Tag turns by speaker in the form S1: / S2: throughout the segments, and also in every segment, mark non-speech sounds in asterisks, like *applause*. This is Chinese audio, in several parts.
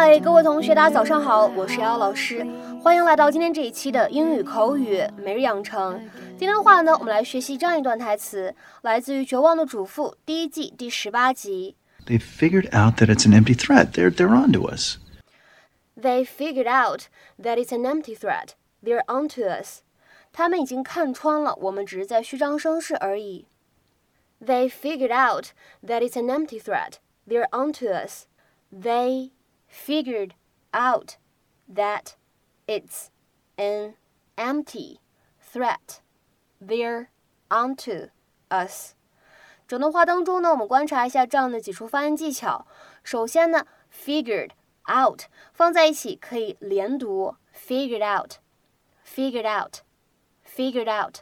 S1: 嗨，各位同学，大家早上好，我是瑶老师，欢迎来到今天这一期的英语口语每日养成。今天的话呢，我们来学习这样一段台词，来自于《绝望的主妇》第一季第十八集。
S2: They figured out that it's an empty threat. They're they're onto us.
S1: They figured out that it's an empty threat. They're onto us. 他们已经看穿了，我们只是在虚张声势而已。They figured out that it's an empty threat. They're onto us. They figured out that it's an empty threat. They're onto us. 整段话当中呢，我们观察一下这样的几处发音技巧。首先呢，figured out 放在一起可以连读，figured out，figured out，figured out。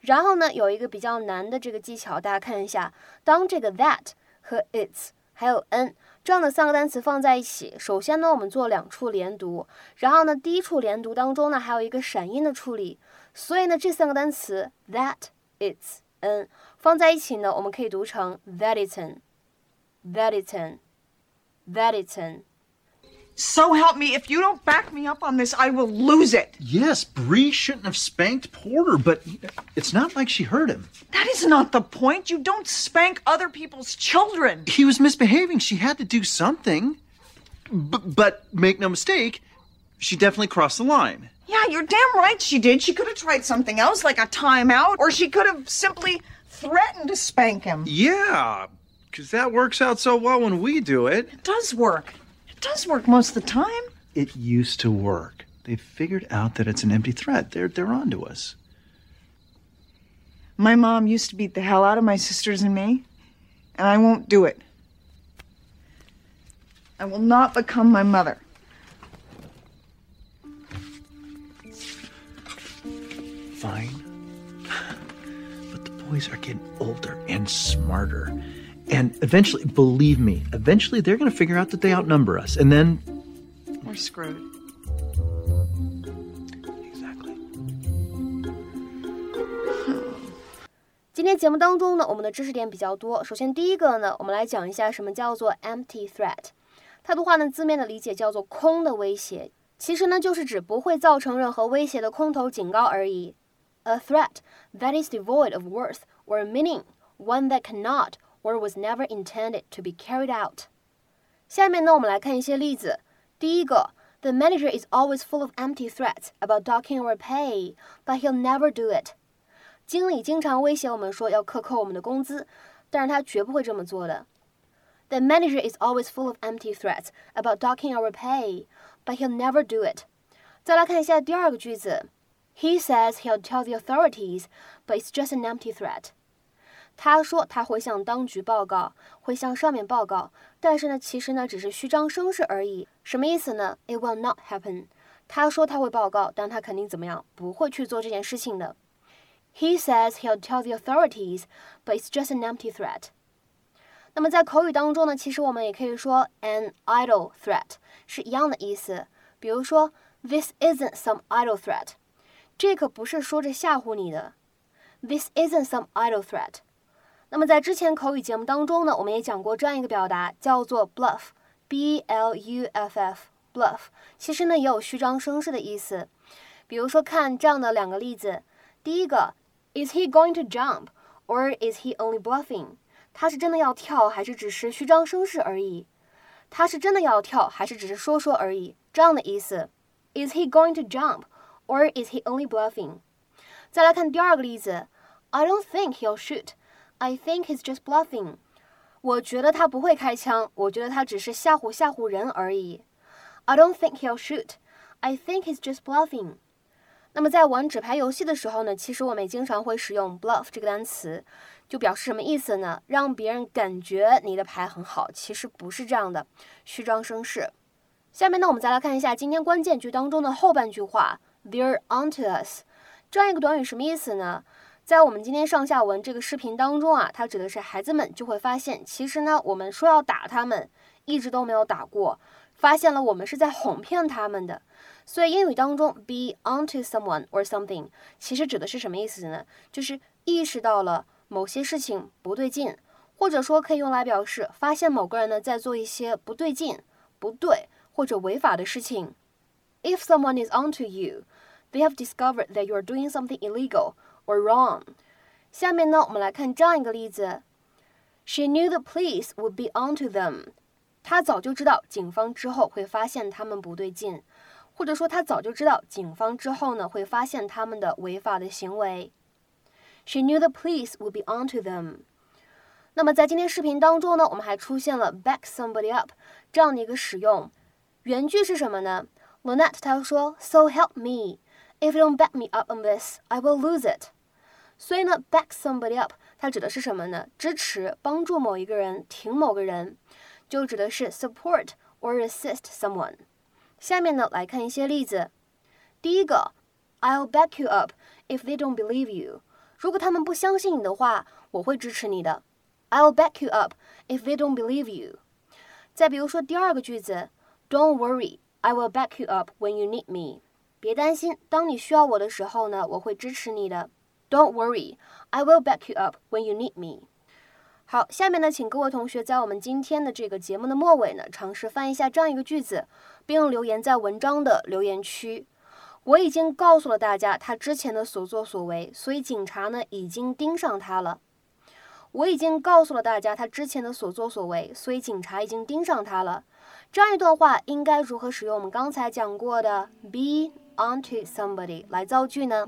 S1: 然后呢，有一个比较难的这个技巧，大家看一下，当这个 that 和 its 还有 n 这样的三个单词放在一起，首先呢，我们做两处连读，然后呢，第一处连读当中呢，还有一个闪音的处理，所以呢，这三个单词 that its an 放在一起呢，我们可以读成 that it's n，that it's n，that it's n。
S3: So help me, if you don't back me up on this, I will lose it.
S2: Yes, Bree shouldn't have spanked Porter, but it's not like she hurt him.
S3: That is not the point. You don't spank other people's children.
S2: He was misbehaving. She had to do something. B- but make no mistake, she definitely crossed the line.
S3: Yeah, you're damn right she did. She could have tried something else, like a timeout, or she could have simply threatened to spank him.
S2: Yeah, because that works out so well when we do it.
S3: It does work. It does work most of the time.
S2: It used to work. They figured out that it's an empty threat. They're they're onto us.
S3: My mom used to beat the hell out of my sisters and me, and I won't do it. I will not become my mother.
S2: Fine. *laughs* But the boys are getting older and smarter. And eventually, believe me, eventually they're going to figure out that they outnumber us. And then.
S3: We're screwed.
S2: Exactly. *sighs*
S1: 今天节目当中呢，我们的知识点比较多。首先第一个呢，我们来讲一下什么叫做 empty threat。它的话呢，字面的理解叫做空的威胁，其实呢就是指不会造成任何威胁的空头警告而已。A threat that is devoid of worth or meaning, one that cannot or was never intended to be carried out。下面呢，我们来看一些例子。第一个，The manager is always full of empty threats about docking our pay, but he'll never do it。经理经常威胁我们说要克扣我们的工资，但是他绝不会这么做的。The manager is always full of empty threats about docking our pay, but he'll never do it。再来看一下第二个句子，He says he'll tell the authorities, but it's just an empty threat。 他说他会向当局报告，会向上面报告，但是呢，其实呢只是虚张声势而已。什么意思呢？It will not happen。他说他会报告，但他肯定怎么样？不会去做这件事情的。He says he'll tell the authorities, but it's just an empty threat. 那么在口语当中呢，其实我们也可以说 an idle threat 是一样的意思。比如说，This isn't some idle threat，这可不是说着吓唬你的。This isn't some idle threat。那么在之前口语节目当中呢，我们也讲过这样一个表达，叫做 bluff，b l u f f，bluff，其实呢也有虚张声势的意思。比如说看这样的两个例子，第一个，Is he going to jump or is he only bluffing？他是真的要跳，还是只是虚张声势而已？他是真的要跳，还是只是说说而已？这样的意思。Is he going to jump or is he only bluffing？再来看第二个例子，I don't think he'll shoot。I think he's just bluffing。我觉得他不会开枪，我觉得他只是吓唬吓唬人而已。I don't think he'll shoot. I think he's just bluffing. 那么在玩纸牌游戏的时候呢，其实我们也经常会使用 bluff 这个单词，就表示什么意思呢？让别人感觉你的牌很好，其实不是这样的，虚张声势。下面呢，我们再来看一下今天关键句当中的后半句话，There aren't us。这样一个短语什么意思呢？在我们今天上下文这个视频当中啊，它指的是孩子们就会发现，其实呢，我们说要打他们，一直都没有打过，发现了我们是在哄骗他们的。所以英语当中，be onto someone or something，其实指的是什么意思呢？就是意识到了某些事情不对劲，或者说可以用来表示发现某个人呢在做一些不对劲、不对或者违法的事情。If someone is onto you, they have discovered that you are doing something illegal or wrong. 下面呢，我们来看这样一个例子：She knew the police would be onto them. 她早就知道警方之后会发现他们不对劲，或者说她早就知道警方之后呢会发现他们的违法的行为。She knew the police would be onto them. 那么在今天视频当中呢，我们还出现了 back somebody up 这样的一个使用。原句是什么呢？Lynette 她说，So help me, if you don't back me up on this, I will lose it。 所以呢，back somebody up 它指的是什么呢？支持、帮助某一个人、挺某个人，就指的是 support or assist someone。下面呢，来看一些例子。第一个，I'll back you up if they don't believe you。如果他们不相信你的话，我会支持你的。I'll back you up if they don't believe you。再比如说第二个句子，Don't worry, I will back you up when you need me。别担心，当你需要我的时候呢，我会支持你的。Don't worry, I will back you up when you need me。好，下面呢，请各位同学在我们今天的这个节目的末尾呢，尝试翻译一下这样一个句子，并留言在文章的留言区。我已经告诉了大家他之前的所作所为，所以警察呢已经盯上他了。我已经告诉了大家他之前的所作所为，所以警察已经盯上他了。这样一段话应该如何使用我们刚才讲过的 be onto somebody 来造句呢？